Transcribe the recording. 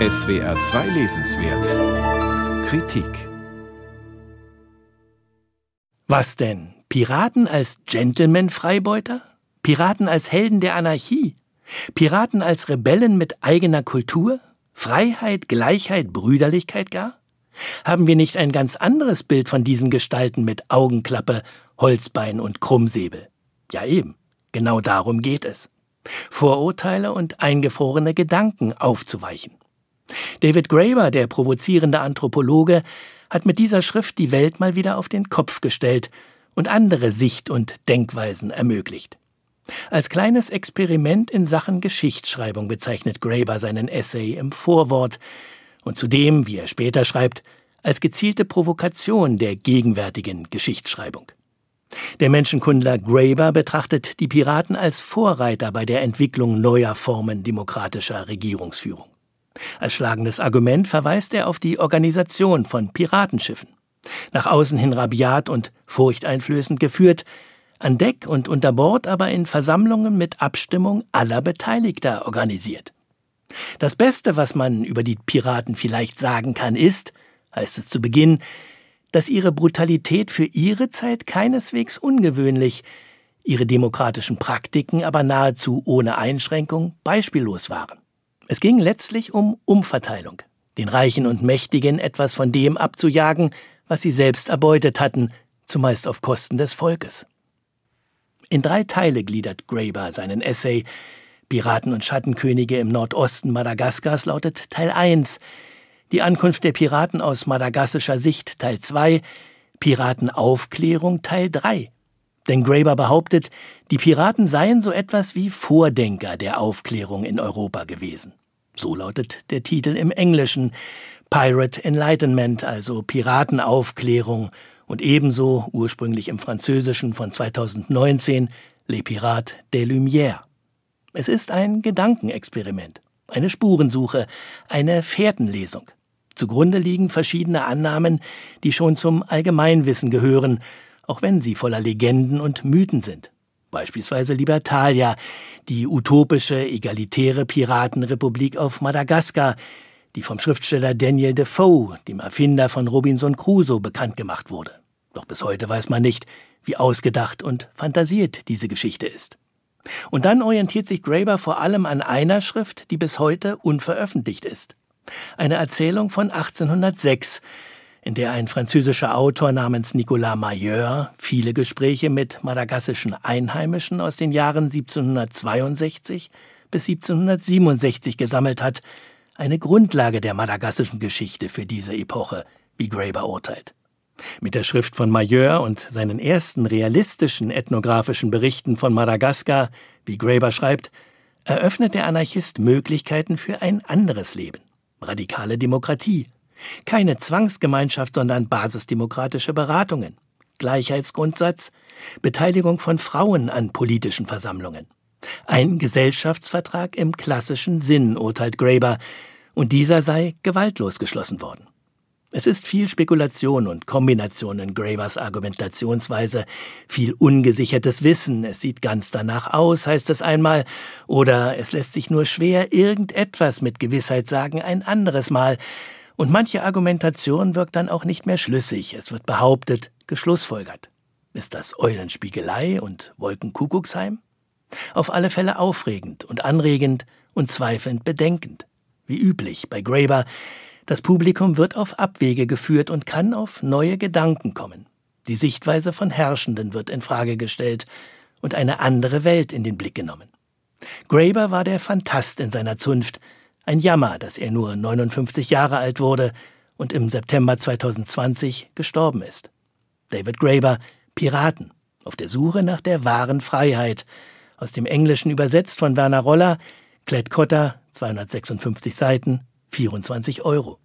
SWR 2 Lesenswert Kritik Was denn? Piraten als Gentleman-Freibeuter? Piraten als Helden der Anarchie? Piraten als Rebellen mit eigener Kultur? Freiheit, Gleichheit, Brüderlichkeit gar? Haben wir nicht ein ganz anderes Bild von diesen Gestalten mit Augenklappe, Holzbein und Krummsäbel? Ja eben, genau darum geht es. Vorurteile und eingefrorene Gedanken aufzuweichen. David Graeber, der provozierende Anthropologe, hat mit dieser Schrift die Welt mal wieder auf den Kopf gestellt und andere Sicht- und Denkweisen ermöglicht. Als kleines Experiment in Sachen Geschichtsschreibung bezeichnet Graeber seinen Essay im Vorwort und zudem, wie er später schreibt, als gezielte Provokation der gegenwärtigen Geschichtsschreibung. Der Menschenkundler Graeber betrachtet die Piraten als Vorreiter bei der Entwicklung neuer Formen demokratischer Regierungsführung. Als schlagendes Argument verweist er auf die Organisation von Piratenschiffen. Nach außen hin rabiat und furchteinflößend geführt, an Deck und unter Bord aber in Versammlungen mit Abstimmung aller Beteiligter organisiert. Das Beste, was man über die Piraten vielleicht sagen kann, ist, heißt es zu Beginn, dass ihre Brutalität für ihre Zeit keineswegs ungewöhnlich, ihre demokratischen Praktiken aber nahezu ohne Einschränkung beispiellos waren. Es ging letztlich um Umverteilung, den Reichen und Mächtigen etwas von dem abzujagen, was sie selbst erbeutet hatten, zumeist auf Kosten des Volkes. In drei Teile gliedert Graeber seinen Essay. Piraten und Schattenkönige im Nordosten Madagaskars lautet Teil 1, die Ankunft der Piraten aus madagassischer Sicht Teil 2, Piratenaufklärung Teil 3. Denn Graeber behauptet, die Piraten seien so etwas wie Vordenker der Aufklärung in Europa gewesen. So lautet der Titel im Englischen Pirate Enlightenment, also Piratenaufklärung, und ebenso ursprünglich im Französischen von 2019 Les Pirates des Lumières. Es ist ein Gedankenexperiment, eine Spurensuche, eine Fährtenlesung. Zugrunde liegen verschiedene Annahmen, die schon zum Allgemeinwissen gehören auch wenn sie voller Legenden und Mythen sind. Beispielsweise Libertalia, die utopische, egalitäre Piratenrepublik auf Madagaskar, die vom Schriftsteller Daniel Defoe, dem Erfinder von Robinson Crusoe, bekannt gemacht wurde. Doch bis heute weiß man nicht, wie ausgedacht und fantasiert diese Geschichte ist. Und dann orientiert sich Graeber vor allem an einer Schrift, die bis heute unveröffentlicht ist. Eine Erzählung von 1806, in der ein französischer Autor namens Nicolas Mayeur viele Gespräche mit madagassischen Einheimischen aus den Jahren 1762 bis 1767 gesammelt hat, eine Grundlage der madagassischen Geschichte für diese Epoche, wie Graeber urteilt. Mit der Schrift von Mayeur und seinen ersten realistischen ethnografischen Berichten von Madagaskar, wie Graeber schreibt, eröffnet der Anarchist Möglichkeiten für ein anderes Leben, radikale Demokratie, keine Zwangsgemeinschaft, sondern basisdemokratische Beratungen. Gleichheitsgrundsatz, Beteiligung von Frauen an politischen Versammlungen. Ein Gesellschaftsvertrag im klassischen Sinn, urteilt Graeber, und dieser sei gewaltlos geschlossen worden. Es ist viel Spekulation und Kombination in Grabers Argumentationsweise, viel ungesichertes Wissen, es sieht ganz danach aus, heißt es einmal, oder es lässt sich nur schwer irgendetwas mit Gewissheit sagen ein anderes Mal, und manche Argumentation wirkt dann auch nicht mehr schlüssig. Es wird behauptet, geschlussfolgert. Ist das Eulenspiegelei und Wolkenkuckucksheim? Auf alle Fälle aufregend und anregend und zweifelnd bedenkend. Wie üblich bei Graeber, das Publikum wird auf Abwege geführt und kann auf neue Gedanken kommen. Die Sichtweise von Herrschenden wird in Frage gestellt und eine andere Welt in den Blick genommen. Graeber war der Phantast in seiner Zunft, ein Jammer, dass er nur 59 Jahre alt wurde und im September 2020 gestorben ist. David Graeber, Piraten, auf der Suche nach der wahren Freiheit, aus dem Englischen übersetzt von Werner Roller, Klett Cotta, 256 Seiten, 24 Euro.